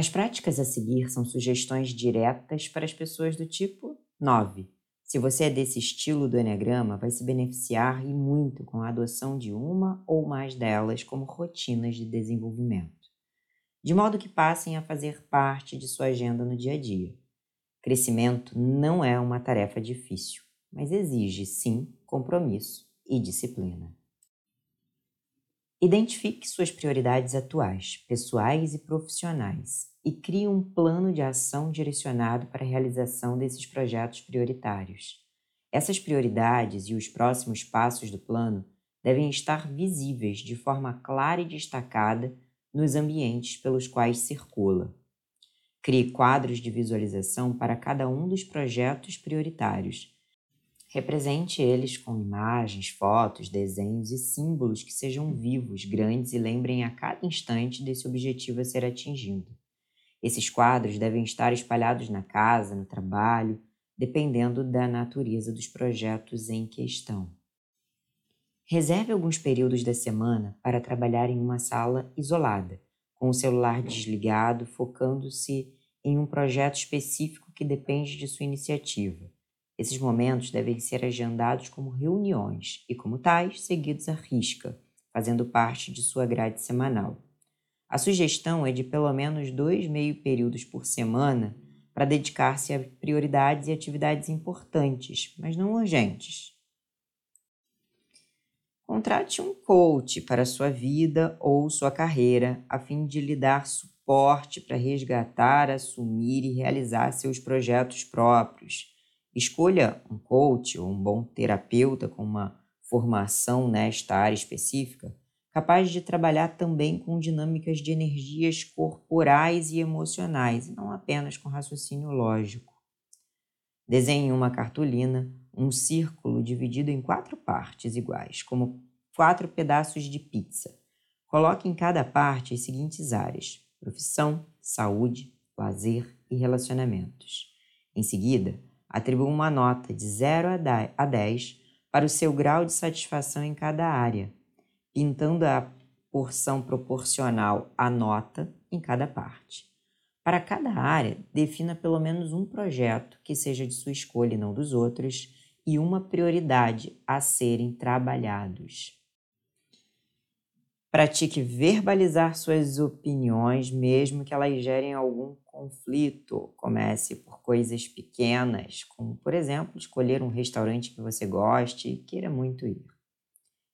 As práticas a seguir são sugestões diretas para as pessoas do tipo 9. Se você é desse estilo do Enneagrama, vai se beneficiar e muito com a adoção de uma ou mais delas como rotinas de desenvolvimento, de modo que passem a fazer parte de sua agenda no dia a dia. Crescimento não é uma tarefa difícil, mas exige, sim, compromisso e disciplina. Identifique suas prioridades atuais, pessoais e profissionais, e crie um plano de ação direcionado para a realização desses projetos prioritários. Essas prioridades e os próximos passos do plano devem estar visíveis de forma clara e destacada nos ambientes pelos quais circula. Crie quadros de visualização para cada um dos projetos prioritários Represente eles com imagens, fotos, desenhos e símbolos que sejam vivos, grandes e lembrem a cada instante desse objetivo a ser atingido. Esses quadros devem estar espalhados na casa, no trabalho, dependendo da natureza dos projetos em questão. Reserve alguns períodos da semana para trabalhar em uma sala isolada, com o celular desligado, focando-se em um projeto específico que depende de sua iniciativa. Esses momentos devem ser agendados como reuniões e, como tais, seguidos à risca, fazendo parte de sua grade semanal. A sugestão é de pelo menos dois meio períodos por semana para dedicar-se a prioridades e atividades importantes, mas não urgentes. Contrate um coach para sua vida ou sua carreira, a fim de lhe dar suporte para resgatar, assumir e realizar seus projetos próprios Escolha um coach ou um bom terapeuta com uma formação nesta área específica, capaz de trabalhar também com dinâmicas de energias corporais e emocionais, e não apenas com raciocínio lógico. Desenhe uma cartolina, um círculo dividido em quatro partes iguais, como quatro pedaços de pizza. Coloque em cada parte as seguintes áreas: profissão, saúde, lazer e relacionamentos. Em seguida, Atribua uma nota de 0 a 10 para o seu grau de satisfação em cada área, pintando a porção proporcional à nota em cada parte. Para cada área, defina pelo menos um projeto que seja de sua escolha e não dos outros, e uma prioridade a serem trabalhados. Pratique verbalizar suas opiniões, mesmo que elas gerem algum conflito. Comece por coisas pequenas, como, por exemplo, escolher um restaurante que você goste e queira muito ir.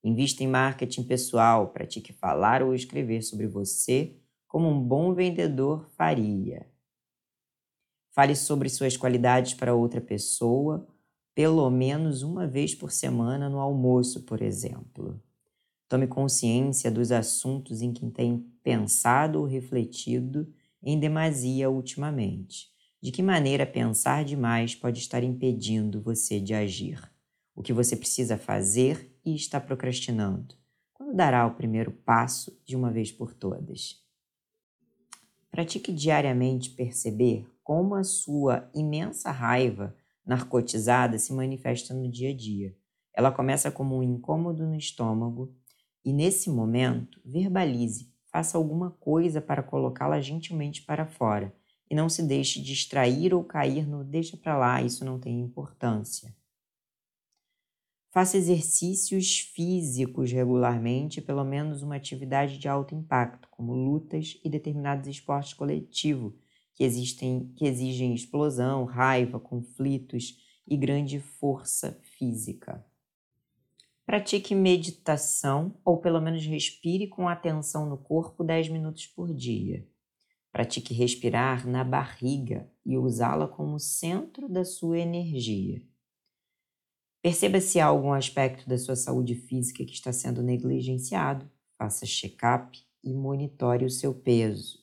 Invista em marketing pessoal, pratique falar ou escrever sobre você como um bom vendedor faria. Fale sobre suas qualidades para outra pessoa, pelo menos uma vez por semana no almoço, por exemplo. Tome consciência dos assuntos em que tem pensado ou refletido em demasia ultimamente. De que maneira pensar demais pode estar impedindo você de agir? O que você precisa fazer e está procrastinando? Quando dará o primeiro passo de uma vez por todas? Pratique diariamente perceber como a sua imensa raiva narcotizada se manifesta no dia a dia. Ela começa como um incômodo no estômago e nesse momento, verbalize, faça alguma coisa para colocá-la gentilmente para fora e não se deixe distrair ou cair no deixa para lá, isso não tem importância. Faça exercícios físicos regularmente, pelo menos uma atividade de alto impacto, como lutas e determinados esportes coletivos que, existem, que exigem explosão, raiva, conflitos e grande força física. Pratique meditação ou pelo menos respire com atenção no corpo 10 minutos por dia. Pratique respirar na barriga e usá-la como centro da sua energia. Perceba se há algum aspecto da sua saúde física que está sendo negligenciado. Faça check-up e monitore o seu peso.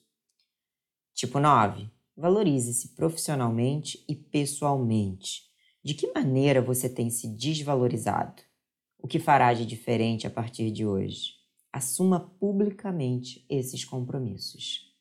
Tipo 9. Valorize-se profissionalmente e pessoalmente. De que maneira você tem se desvalorizado? O que fará de diferente a partir de hoje? Assuma publicamente esses compromissos.